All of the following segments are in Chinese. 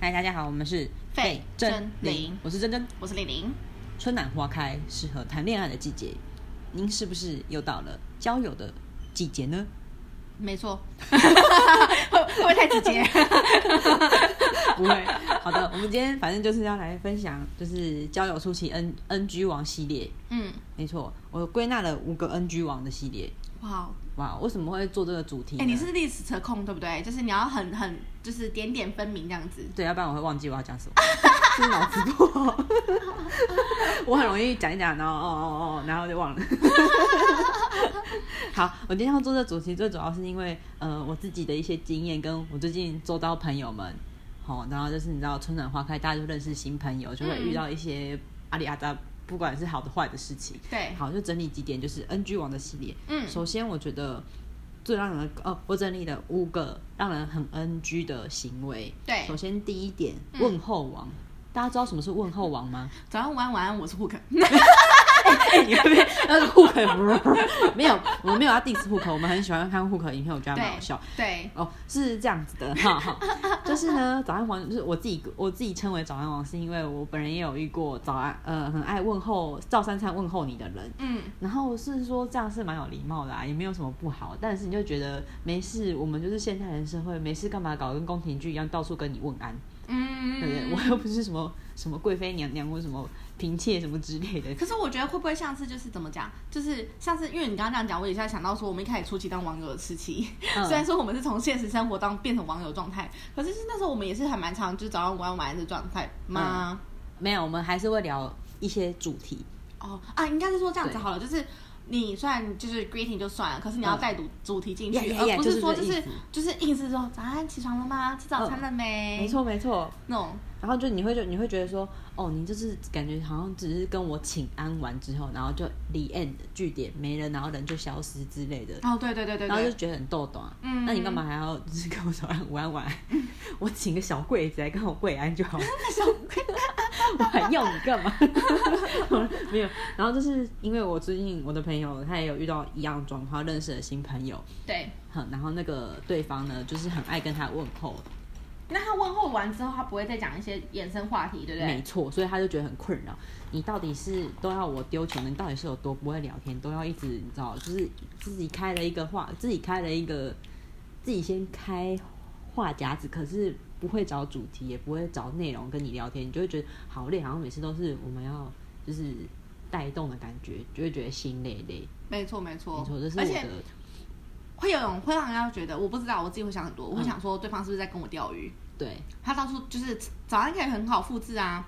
嗨，大家好，我们是费真玲我是真真。我是玲玲。春暖花开，适合谈恋爱的季节，您是不是又到了交友的季节呢？没错，会 会不会太直接？不会。好的，我们今天反正就是要来分享，就是交友初期 N NG 王系列。嗯，没错，我归纳了五个 NG 王的系列。哇哇，为什么会做这个主题呢？哎、你是历史车控对不对？就是你要很很就是点点分明这样子。对，要不然我会忘记我要讲什么，是脑子不好。我很容易讲一讲，然后哦哦哦，然后就忘了。好，我今天要做这主题，最主要是因为呃我自己的一些经验，跟我最近周遭朋友们，好、然后就是你知道春暖花开，大家就认识新朋友，就会遇到一些阿里阿扎，不管是好的坏的事情。对，好，就整理几点，就是 NG 王的系列。嗯首先我觉得最让人哦，我整理了五个让人很 NG 的行为。对首先第一点，嗯问候王。大家知道什么是问候王吗？早上晚安晚安，我是 Hook。哎、你会不会？那个 hook 没有，我们没有要 diss hook，我们很喜欢看 hook 影片，我觉得还蛮好笑。对，哦，是这样子的，就是呢，早安王就是我自己我自己称为早安王，是因为我本人也有遇过早安，呃，很爱问候照三餐问候你的人，嗯，然后是说这样是蛮有礼貌的啊，也没有什么不好，但是你就觉得没事，我们就是现代人社会，没事干嘛搞跟宫廷剧一样，到处跟你问安，嗯，对不对？我又不是什么什么贵妃娘娘或什么嫔妾什么之类的，可是我觉得会不会上次就是怎么讲，就是上次因为你刚刚这样讲，我也是在想到说，我们一开始初期当网友的时期，嗯虽然说我们是从现实生活当变成网友状态，可是是那时候我们也是还蛮常就是早上晚安晚安的状态吗？没有，我们还是会聊一些主题，哦啊，应该是说这样子好了，就是你虽然就是 greeting 就算了，可是你要嗯带主主题进去，而不是说就是就是意思说早安起床了吗？吃早餐了没？没，错没错。那种然后就你会就你会觉得说，哦，你就是感觉好像只是跟我请安完之后，然后就 the end 据点没了，然后人就消失之类的。哦，对对对对对，然后就觉得很逗短，嗯那你干嘛还要就是跟我早安午安晚安？我请个小柜子来跟我跪安就好了，我还要你干嘛？没有，然后就是因为我最近我的朋友他也有遇到一样状况，认识了新朋友，对。哼，然后那个对方呢就是很爱跟他问候，那他问候完之后，他不会再讲一些衍生话题，对不对？没错，所以他就觉得很困扰。你到底是都要我丢钱呢？你到底是有多不会聊天？都要一直你知道，就是自己开了一个话，自己开了一个，自己先开话匣子，可是不会找主题，也不会找内容跟你聊天，你就会觉得好累，好像每次都是我们要就是带动的感觉，就会觉得心累累。没错没错没错，这是我的会有种会让人家觉得，我不知道，我自己会想很多，我会嗯想说对方是不是在跟我钓鱼？对他到处就是早上可以很好复制啊，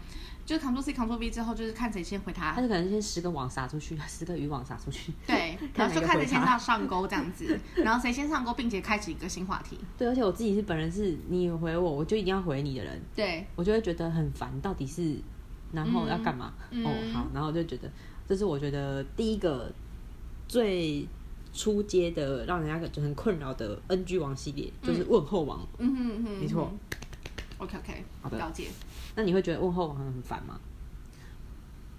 就是 Ctrl C Ctrl V 之后，就是看谁先回他他，就可能先十个网撒出去，十个渔网撒出去。对，然后就看谁先上上钩这样子，然后谁先上钩，并且开启一个新话题。对，而且我自己是本人是你回我，我就一定要回你的人。对，我就会觉得很烦，到底是然后要干嘛？嗯哦，好，然后就觉得这是我觉得第一个最出街的，让人家感觉很困扰的 NG 王系列，就是问候王。嗯哼嗯哼，没错。OK OK，好的了解。那你会觉得问候王很烦吗？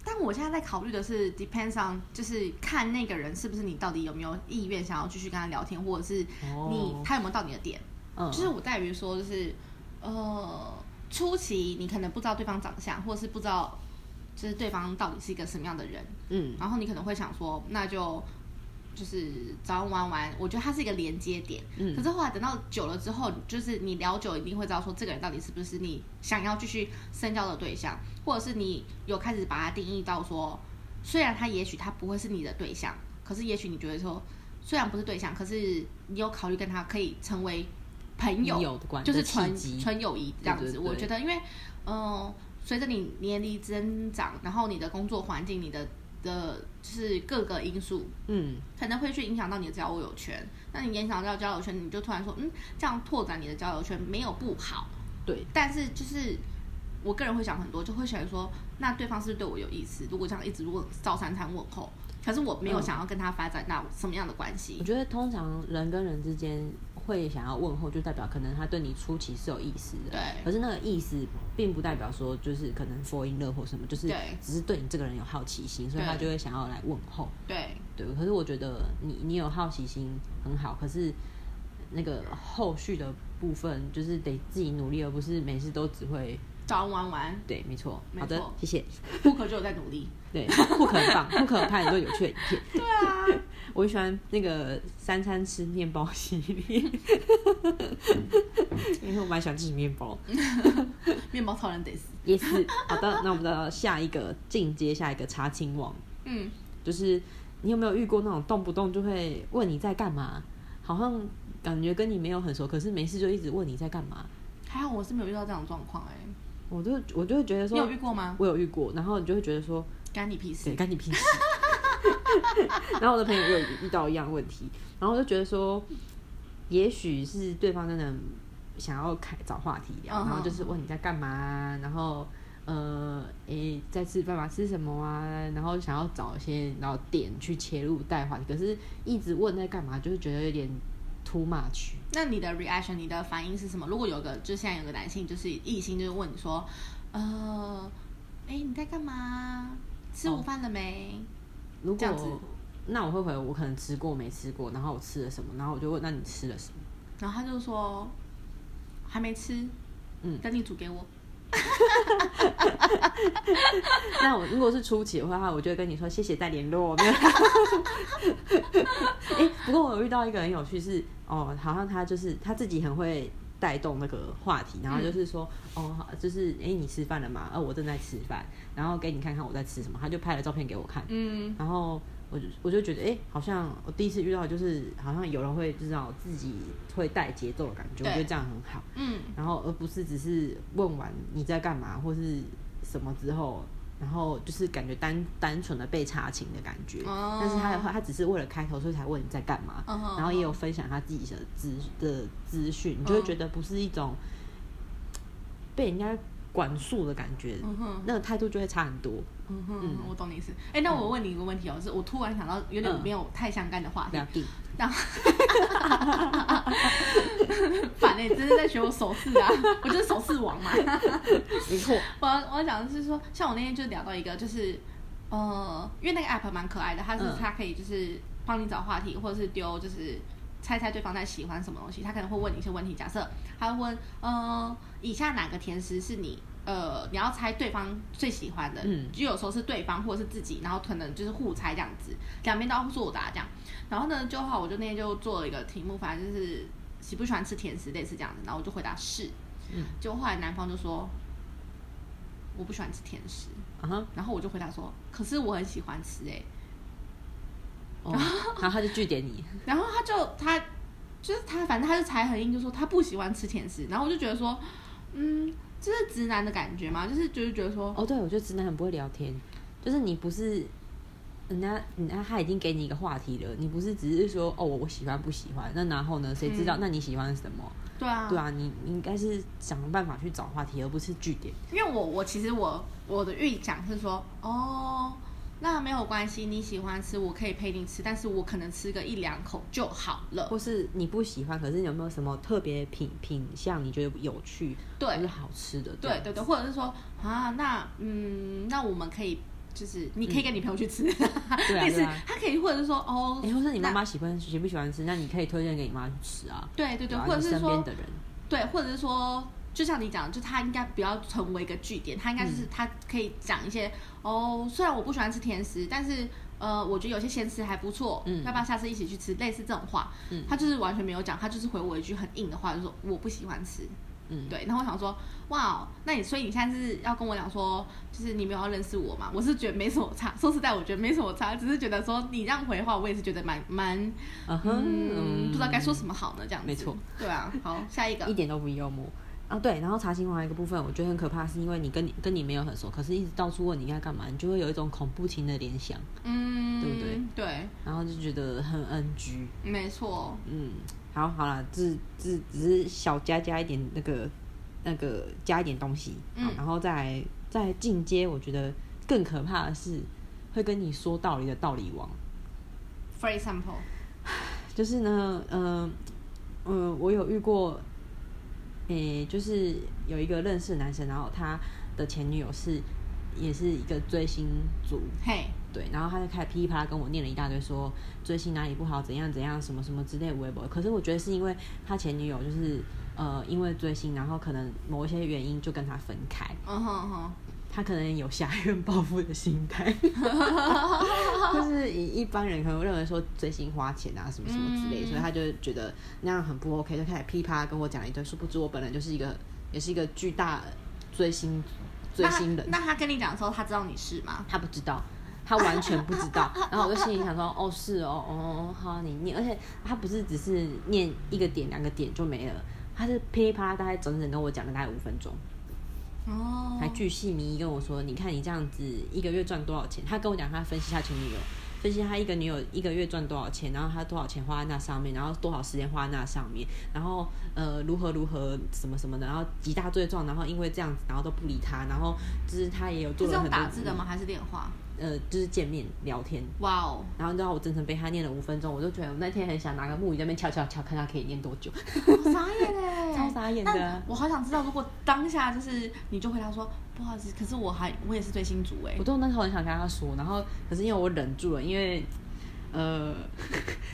但我现在在考虑的是，depends on，就是看那个人是不是你到底有没有意愿想要继续跟他聊天，或者是你、哦他有没有到你的点。嗯，就是我在于说，就是呃，初期你可能不知道对方长相，或者是不知道就是对方到底是一个什么样的人，嗯然后你可能会想说，那就就是早上玩玩，我觉得它是一个连接点。嗯可是后来等到久了之后，就是你聊久，一定会知道说这个人到底是不是你想要继续深交的对象，或者是你有开始把它定义到说，虽然他也许他不会是你的对象，可是也许你觉得说，虽然不是对象，可是你有考虑跟他可以成为朋友，就是纯纯友谊这样子。我觉得，因为嗯、呃随着你年龄增长，然后你的工作环境，你的的就是各个因素，嗯，可能会去影响到你的交友圈。那你影响到交友圈，你就突然说，嗯，这样拓展你的交友圈没有不好，对，但是就是我个人会想很多，就会想说，那对方是不是对我有意思？如果这样一直如果照三餐问候，可是我没有嗯想要跟他发展到什么样的关系我？觉得通常人跟人之间会想要问候，就代表可能他对你初期是有意思的。对可是那个意思并不代表说就是可能 fall in love 或什么，就是只是对你这个人有好奇心，所以他就会想要来问候。对，对，可是我觉得你你有好奇心很好，可是那个后续的部分，就是得自己努力，而不是每次都只会早玩玩，对，没错。好的谢谢。不可就有在努力。对，不可很棒，不可拍很多有趣的影片。对啊，我喜欢那个三餐吃面包系列，因为我蛮喜欢吃面包。面包超人得死。也是好的，那我们的下一个进阶，下一个查清网，嗯，就是你有没有遇过那种动不动就会问你在干嘛？好像感觉跟你没有很熟，可是没事就一直问你在干嘛。还好我是没有遇到这种状况哎。我就我就会觉得说，你有遇过吗？我有遇过，然后你就会觉得说，干你屁对，事。干你屁事。然后我的朋友也有遇到一样问题，然后我就觉得说，也许是对方真的想要开找话题聊，然后就是问你在干嘛啊，然后呃，诶，在吃饭吗？吃什么啊？然后想要找一些然后点去切入带话题，可是一直问在干嘛，就是觉得有点 too much。那你的 reaction，你的反应是什么？如果有个，就现在有个男性，就是异性，就是问你说，呃，哎，你在干嘛？吃午饭了没？如这样子果那我会回我可能吃过没吃过，然后我吃了什么，然后我就问那你吃了什么？然后他就说还没吃，嗯等你煮给我。那我如果是初期的话，我就会跟你说谢谢再联络。不过我有遇到一个很有趣是，哦，好像他就是他自己很会带动那个话题，然后就是说，哦，就是哎、你吃饭了吗？呃，我正在吃饭，然后给你看看我在吃什么，他就拍了照片给我看，嗯，然后我就我就觉得，哎、好像我第一次遇到，就是好像有人会知道自己会带节奏的感觉，我觉得这样很好。嗯，然后而不是只是问完你在干嘛或是什么之后，然后就是感觉单单纯的被查情的感觉。哦但是他的话，他只是为了开头，所以才问你在干嘛，然后也有分享他自己的资的资讯，你就会嗯觉得不是一种被人家管束的感觉，嗯那个态度就会差很多。嗯哼，嗯。我懂你意思。哎，那我问你一个问题哦，是我突然想到有点嗯。没有太相干的话题，了解，然后 烦哎，真是在学我手势啊，我就是手势王嘛。没错，我要我要讲的是说，像我那天就聊到一个，就是呃，因为那个 app 蛮可爱的，它是嗯。它可以就是帮你找话题，或者是丢就是猜猜对方在喜欢什么东西，他可能会问你一些问题，假设他会问呃，以下哪个甜食是你。呃，你要猜对方最喜欢的，嗯就有时候是对方或者是自己，然后可能就是互猜这样子，两边都要作答这样。然后呢，就好，我就那天就做了一个题目，反正就是喜不喜欢吃甜食，类似这样子，然后我就回答是。嗯，就后来男方就说我不喜欢吃甜食，啊哈，然后我就回答说，可是我很喜欢吃哎、哦，然后他就拒点你，然后他就他就是他，反正他就才很硬，就说他不喜欢吃甜食，然后我就觉得说，嗯，这是直男的感觉嘛？就是就是觉得说，哦，对，我觉得直男很不会聊天，就是你不是人家，人家他已经给你一个话题了，你不是只是说哦，我我喜欢不喜欢，那然后呢，谁知道、嗯那你喜欢什么？对啊，对啊，你你应该是想办法去找话题，而不是据点。因为我我其实我我的预想是说，哦，那没有关系，你喜欢吃，我可以陪你吃，但是我可能吃个一两口就好了。或是你不喜欢，可是你有没有什么特别品品相你觉得有趣，对是好吃的？对对对，或者是说啊，那嗯，那我们可以就是你可以跟你朋友去吃，对啊类似对啊他可以，或者是说哦，哎、或是你妈那妈喜欢喜不喜欢吃，那你可以推荐给你妈去吃啊。对对对，或者是说身边的人，对，或者是说，就像你讲的，就他应该不要成为一个据点，他应该嗯就是他可以讲一些、哦，虽然我不喜欢吃甜食，但是呃，我觉得有些咸食还不错，嗯要不要下次一起去吃？类似这种话，嗯他就是完全没有讲，他就是回我一句很硬的话，就说我不喜欢吃。嗯，对，然后我想说，哇，那你所以你现在是要跟我讲说，就是你没有要认识我嘛？我是觉得没什么差，说实在，我觉得没什么差，只是觉得说你这样回的话，我也是觉得蛮蛮，嗯不知道该说什么好呢，这样子。没错，对啊，好，下一个 一，点都不幽默啊。对，然后查情网一个部分，我觉得很可怕，是因为你跟你跟你没有很熟，可是一直到处问你该干嘛，你就会有一种恐怖情的联想，嗯，对不对？对，然后就觉得很 NG。没错，嗯，好，好了，只只只是小加加一点那个那个加一点东西，嗯然后再再进阶，我觉得更可怕的是会跟你说道理的道理王。For example，就是呢，嗯、嗯，我有遇过，诶、就是有一个认识的男生，然后他的前女友是也是一个追星族，嘿，对，然后他就开始噼里啪啦跟我念了一大堆说追星哪里不好，怎样怎样，什么什么之类的微博。可是我觉得是因为他前女友就是呃因为追星，然后可能某一些原因就跟他分开，嗯哼哼，他可能有侠怨报复的心态，就是以一般人可能认为说追星花钱啊什么什么之类，嗯所以他就觉得那样很不 OK，就开始噼里啪啦跟我讲了一堆。殊不知我本人就是一个也是一个巨大追星追星人，那他那他跟你讲的时候，他知道你是吗？他不知道，他完全不知道。然后我就心里想说，哦，是哦，哦哦，好，你念，而且他不是只是念一个点两个点就没了，他是噼里啪啦大概整整跟我讲了大概五分钟，哦还巨细靡遗跟我说，你看你这样子一个月赚多少钱？他跟我讲他分析他前女友。分析他一个女友一个月赚多少钱，然后他多少钱花在那上面，然后多少时间花在那上面，然后呃如何如何什么什么的，然后极大罪状，然后因为这样子，然后都不理他，然后就是他也有做了很多打字的吗？还是电话？呃，就是见面聊天，哇哦，然后你知道我整整被他念了五分钟，我就觉得我那天很想拿个木鱼在那边敲敲敲，看他可以念多久，好傻眼哎，超傻眼的但我好想知道，如果当下就是你就回答说不好意思，可是我还我也是追星族哎我，都那时候很想跟他说，然后可是因为我忍住了，因为呃，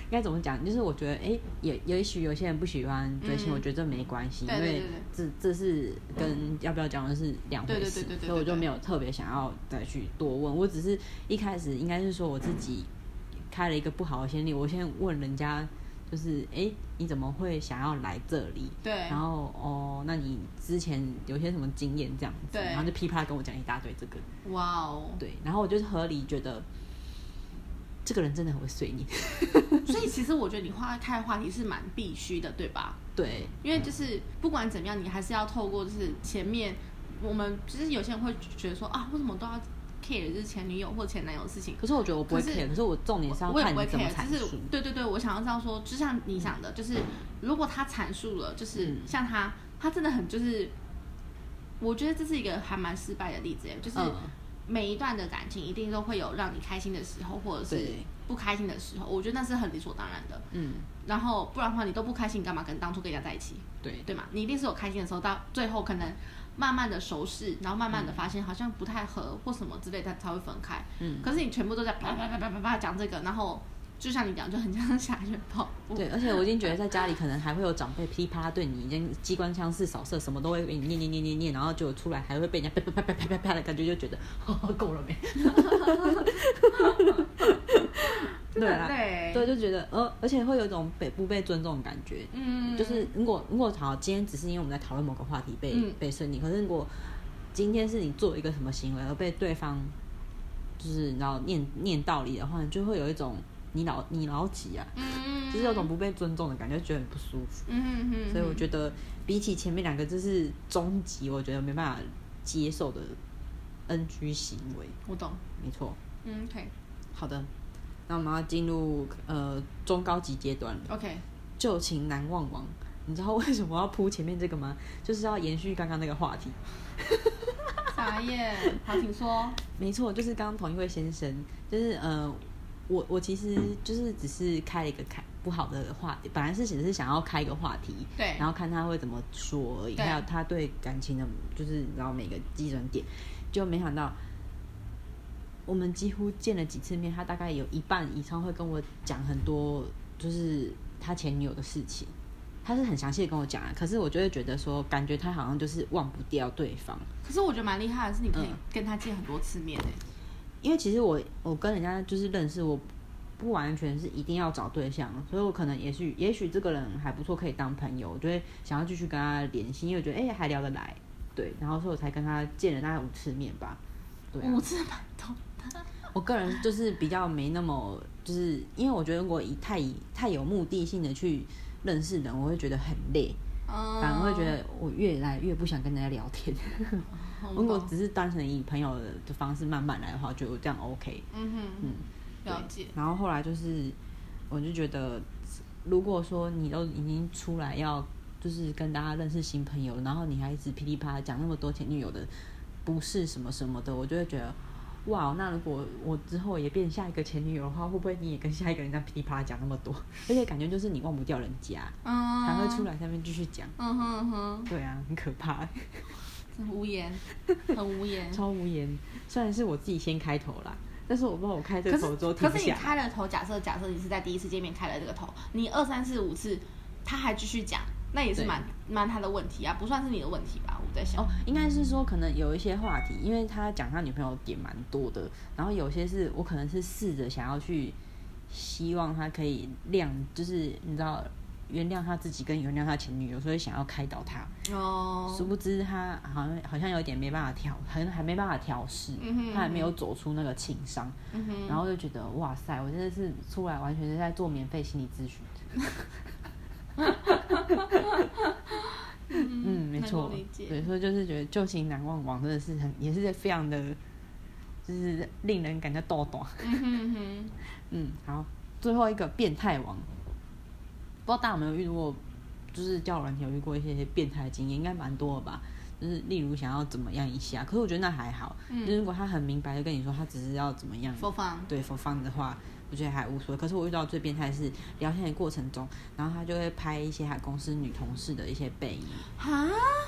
应 该怎么讲？就是我觉得，哎，也也许有些人不喜欢追星，嗯我觉得这没关系，因为这这是跟要不要讲的是两回事，所以我就没有特别想要再去多问。我只是一开始应该是说我自己开了一个不好的先例，我先问人家。就是哎，诶你怎么会想要来这里？对然后哦，那你之前有些什么经验这样子？对然后就噼啪跟我讲一大堆这个。哇哦，对，然后我就是合理觉得这个人真的很会碎念，所以其实我觉得你花开话题是蛮必须的，对吧？对，因为就是不管怎么样，你还是要透过就是前面我们其实有些人会觉得说啊，为什么都要 care 就是前女友或前男友的事情？可是我觉得我不会可是 care，可是我重点是要我也不会看你怎么阐就是述。对对对，我想要知道说，就像你想的，就是如果他阐述了，就是嗯像他，他真的很就是，我觉得这是一个还蛮失败的例子，哎，就是嗯每一段的感情一定都会有让你开心的时候，或者是对不开心的时候，我觉得那是很理所当然的。嗯，然后不然的话，你都不开心，你干嘛跟当初跟人家在一起？对，对嘛？你一定是有开心的时候，到最后可能慢慢的熟识，然后慢慢的发现好像不太合或什么之类的，才会分开。嗯，可是你全部都在啪啪啪啪啪啪讲这个，然后就像你讲，就很像下雪跑步。对，而且我已经觉得 在家里可能还会有长辈噼里啪啦对你，已经机关枪式扫射，什么都会给你念念念念念，然后就出来还会被人家啪啪啪啪啪啪啪的感觉，就觉得哦够了没？对啊，对对，就觉得呃，而且会有一种被不被尊重的感觉。嗯，就是如果如果好，今天只是因为我们在讨论某个话题被、嗯被顺利，可是如果今天是你做一个什么行为而被对方就是然后念念道理的话，就会有一种你老你老几啊，嗯，就是有种不被尊重的感觉，觉得很不舒服。嗯哼哼，所以我觉得比起前面两个，这是终极，我觉得没办法接受的 NG 行为。我懂。没错，嗯，OK 好的，那我们要进入呃中高级阶段了。OK，旧情难忘王，你知道为什么要铺前面这个吗？就是要延续刚刚那个话题。啥耶。好，请说。没错，就是刚刚同一位先生，就是呃，我我其实就是只是开了一个开不好的话题，本来是只是想要开一个话题，对然后看他会怎么说而已，对还有他对感情的，就是然后每个基准点，就没想到。我们几乎见了几次面，他大概有一半以上会跟我讲很多，就是他前女友的事情。他是很详细的跟我讲啊，可是我就会觉得说，感觉他好像就是忘不掉对方。可是我觉得蛮厉害的是，你可以嗯跟他见很多次面诶。因为其实我我跟人家就是认识，我不完全是一定要找对象，所以我可能也许也许这个人还不错，可以当朋友，我就会想要继续跟他联系，因为我觉得哎、还聊得来，对，然后所以我才跟他见了大概五次面吧，对啊、我真的蛮多的。我个人就是比较没那么，就是因为我觉得如果以太以太有目的性的去认识人，我会觉得很累，嗯，反而会觉得我越来越不想跟人家聊天。我如果只是单纯以朋友的方式慢慢来的话，觉得我这样 OK。嗯哼，嗯，了解。然后后来就是，我就觉得，如果说你都已经出来要就是跟大家认识新朋友，然后你还一直噼里啪啦讲那么多前女友的不是什么什么的，我就会觉得，哇，那如果我之后也变下一个前女友的话，会不会你也跟下一个人这样噼里啪啦讲那么多？而且感觉就是你忘不掉人家，嗯，才会出。来下面继续讲。嗯哼嗯哼，对啊，很可怕。很无言，很无言。超无言。虽然是我自己先开头啦，但是我不知道我开这个头之后停可是你。开了头，假设假设你是在第一次见面开了这个头，你二三四五次他还继续讲，那也是蛮蛮他的问题啊，不算是你的问题吧？我在想。哦，应该是说可能有一些话题，因为他讲他女朋友点蛮多的，然后有些是我可能是试着想要去希望他可以谅，就是你知道原谅他自己跟原谅他前女友，所以想要开导他。哦，殊不知他好像好像有点没办法调，还还没办法调试，他还没有走出那个情伤，嗯，然后就觉得哇塞，我真的是出来完全是在做免费心理咨询。嗯，没能错所以就是觉得旧情难忘网真的是很，也是非常的，就是令人感觉逗逗。嗯哼嗯哼，嗯，好，最后一个变态王，不知道大家有没有遇过，就是交友软体有遇过一些变态的经验，应该蛮多的吧。就是例如想要怎么样一下，可是我觉得那还好。嗯就是如果他很明白的跟你说他只是要怎么样，佛放，对 for fun 的话，我觉得还无所谓。可是我遇到最变态的是聊天的过程中，然后他就会拍一些他公司女同事的一些背影。哈，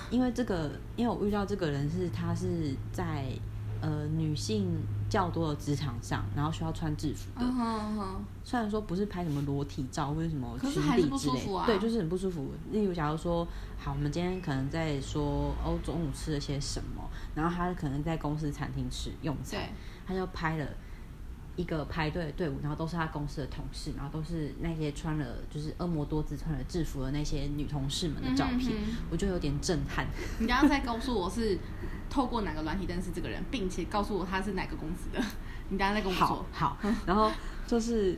因为这个，因为我遇到这个人是他是在呃女性较多的职场上，然后需要穿制服的。嗯哼嗯哼，虽然说不是拍什么裸体照或者什么对，就是很不舒服。例如，假如说，好，我们今天可能在说哦中午吃了些什么，然后他可能在公司餐厅吃用餐，，他就拍了一个排队的队伍，然后都是他公司的同事，然后都是那些穿了就是恶魔多姿穿了制服的那些女同事们的照片，嗯哼。我就有点震撼。你刚刚在告诉我是透过哪个软体认识这个人，并且告诉我他是哪个公司的，你刚刚在跟我好说，好，然后就是，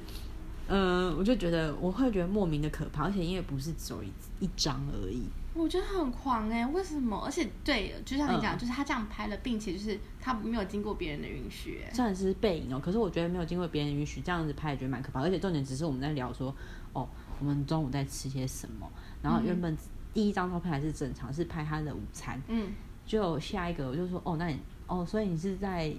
呃，我就觉得我会觉得莫名的可怕，而且因为不是只有一一张而已，我觉得很狂哎、为什么？而且对，就像你讲，嗯。就是他这样拍了，并且就是他没有经过别人的允许、欸，虽然是背影哦，可是我觉得没有经过别人允许这样子拍，也觉得蛮可怕。而且重点只是我们在聊说，哦，我们中午在吃些什么，然后原本第一张照片还是正常，是拍他的午餐，嗯，就下一个我就说，哦，那你哦，所以你是在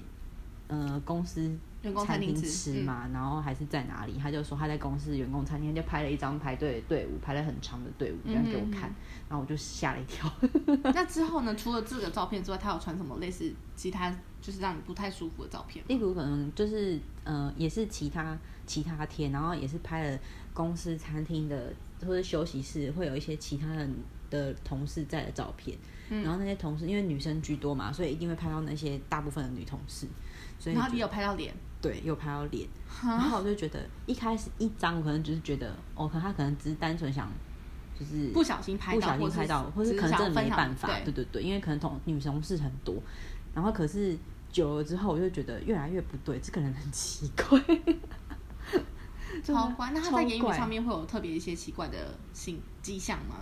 呃公司员工餐厅厅吃吃嘛，然后还是在哪里？他就说他在公司员工餐厅，就拍了一张排队的队伍，排了很长的队伍，这样给我看，嗯然后我就吓了一跳。那之后呢？除了这个照片之外，他有传什么类似其他就是让你不太舒服的照片？例如可能就是呃，也是其他其他天，然后也是拍了公司餐厅的或者休息室会有一些其他人的同事在的照片，嗯然后那些同事因为女生居多嘛，所以一定会拍到那些大部分的女同事，所以就然后你有拍到脸，对有拍到脸，然后我就觉得一开始一张我可能只是觉得哦，可能他可能只是单纯想就是不小心拍到不小心拍到，或是可能真的没办法，对对对对，因为可能同女同事很多，然后可是久了之后，我就觉得越来越不对，这个人很奇怪，好怪。那他在言语上面会有特别一些奇怪的性迹象吗？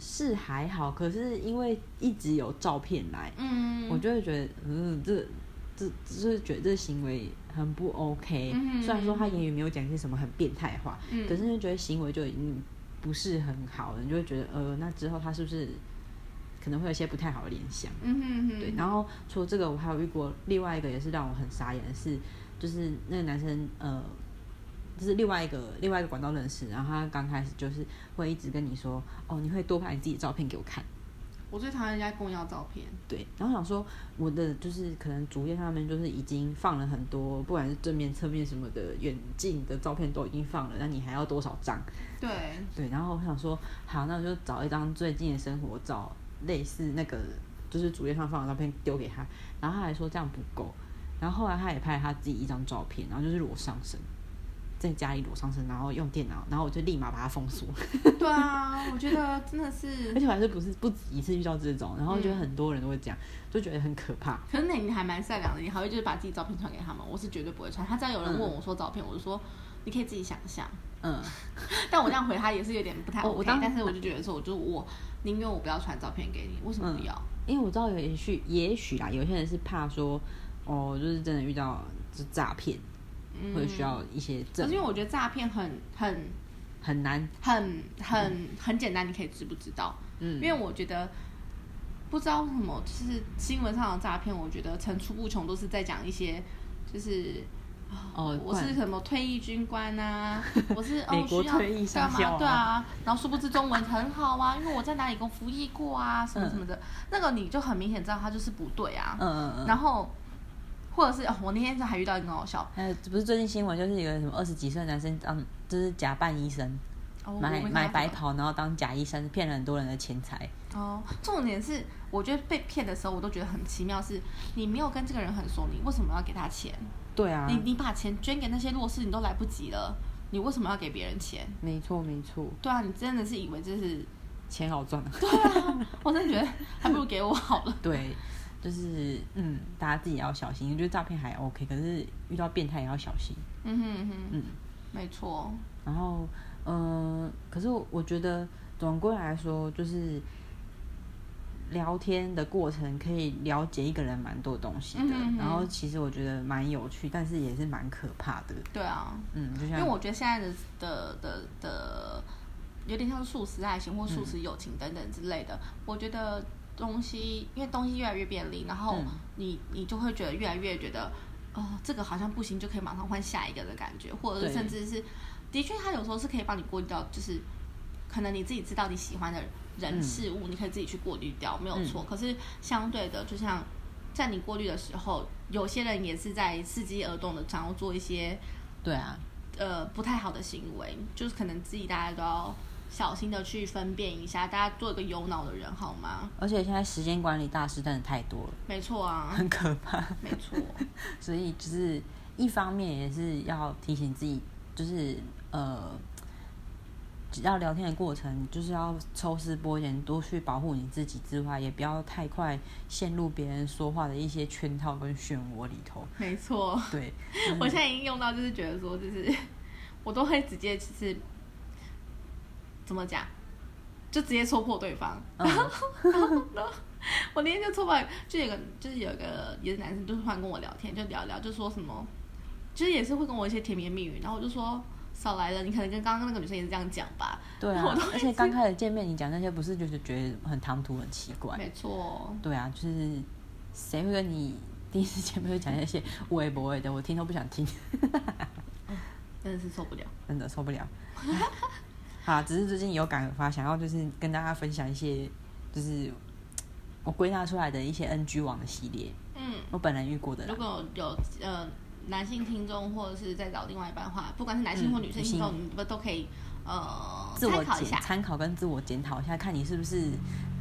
是还好，可是因为一直有照片来，嗯，我就会觉得，嗯，这这就是觉得这行为很不 OK。嗯虽然说他言语没有讲一些什么很变态的话，嗯可是就觉得行为就已经不是很好了，你就会觉得，呃，那之后他是不是可能会有一些不太好的联想？嗯哼哼，对，然后除了这个，我还有遇过另外一个也是让我很傻眼的是，就是那个男生呃，就是另外一个另外一个管道认识，然后他刚开始就是会一直跟你说，哦，你会多拍你自己的照片给我看，我最讨厌人家跟我要照片，对，然后想说我的就是可能主页上面就是已经放了很多，不管是正面、侧面什么的远近的照片都已经放了，那你还要多少张？对，对，然后我想说，好，那我就找一张最近的生活照，类似那个就是主页上放的照片丢给他，然后他还说这样不够，然后后来他也拍了他自己一张照片，然后就是裸上身，在家里裸上身，然后用电脑，然后我就立马把它封锁，对啊，我觉得真的是 而且我还是不是不止一次遇到这种，然后觉得嗯很多人都会这样，就觉得很可怕。可是那你还蛮善良的，你还会就是把自己照片传给他们，我是绝对不会传。他只要有人问我说照片，我就说你可以自己想象。嗯，但我这样回他也是有点不太 我当但是我就觉得说，我就我宁愿我不要传照片给你，为什么不要？因为我知道有也许也许啦，有些人是怕说，哦，就是真的遇到就诈骗，嗯会需要一些证。可是因为我觉得诈骗很很很难，很很很简单，你可以知不知道？嗯，因为我觉得不知道为什么，就是新闻上的诈骗，我觉得层出不穷，都是在讲一些就是啊哦，我是什么退役军官啊，我是哦需要退役上干嘛？对啊，然后殊不知中文很好啊，因为我在哪里工服役过啊，什么什么的，那个你就很明显知道他就是不对啊。嗯嗯嗯。然后或者是、哦、我那天还遇到一个很好笑，还有不是最近新闻，就是有个什么二十几岁的男生当就是假扮医生，哦、买买白袍，然后当假医生，骗了很多人的钱财。哦，重点是我觉得被骗的时候，我都觉得很奇妙，是你没有跟这个人很熟，你为什么要给他钱？对啊，你你把钱捐给那些弱势，你都来不及了，你为什么要给别人钱？没错没错，对啊，你真的是以为这是钱好赚。对啊，我真的觉得 还不如给我好了。对，就是嗯，大家自己要小心。我觉得诈骗还 OK，可是遇到变态也要小心。嗯哼嗯哼，嗯，没错，然后嗯、呃可是我觉得总归来说，就是聊天的过程可以了解一个人蛮多东西的。嗯哼哼然后其实我觉得蛮有趣，但是也是蛮可怕的。对啊，嗯，就像因为我觉得现在的的的的有点像素食爱情或素食友情等等之类的。我觉得东西，因为东西越来越便利，然后嗯。你你就会觉得越来越觉得，哦，这个好像不行，就可以马上换下一个的感觉，或者是甚至是，的确，它有时候是可以帮你过滤掉，就是可能你自己知道你喜欢的人嗯事物，你可以自己去过滤掉，没有错。可是相对的，就像在你过滤的时候，有些人也是在伺机而动的，想要做一些对啊，呃不太好的行为，就是可能自己大家都要小心的去分辨一下，大家做一个有脑的人好吗？而且现在时间管理大师真的太多了，没错啊，很可怕。没错，所以就是一方面也是要提醒自己，就是呃，只要聊天的过程，就是要抽丝剥茧，多去保护你自己之外，也不要太快陷入别人说话的一些圈套跟漩涡里头。没错。对，我现在已经用到，就是觉得说，就是我都会直接就是怎么讲，就直接戳破对方。嗯，我那天就戳破，就有个就是有一个也是男生，就突然跟我聊天，就聊聊，就说什么，就是也是会跟我一些甜言蜜语，然后我就说少来了，你可能跟刚刚那个女生也是这样讲吧。对啊而且刚开始见面，你讲那些不是就是觉得很唐突、很奇怪？没错，对啊，就是谁会跟你 第一次见面会讲那些无为不为的，我听都不想听。真的是受不了。真的受不了。好，只是最近有感而发，想要就是跟大家分享一些，就是我归纳出来的一些 NG 网的系列，嗯，我本人遇过的如。果有呃男性听众或者是在找另外一半的话，不管是男性或嗯女性听众，你们都可以呃自我检参考跟自我检讨一下，看你是不是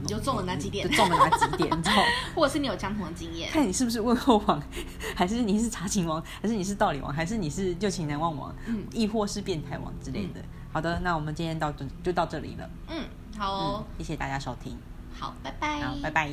有中了哪几点就，中了哪几点，之后 或者是你有相同的经验。看你是不是问候王，还是你是查情王，还是你是道理王，还是你是旧情难忘王，嗯亦或是变态王之类的。好的，那我们今天到这就到这里了，嗯，好嗯哦，，谢谢大家收听，好，拜拜，好，拜拜。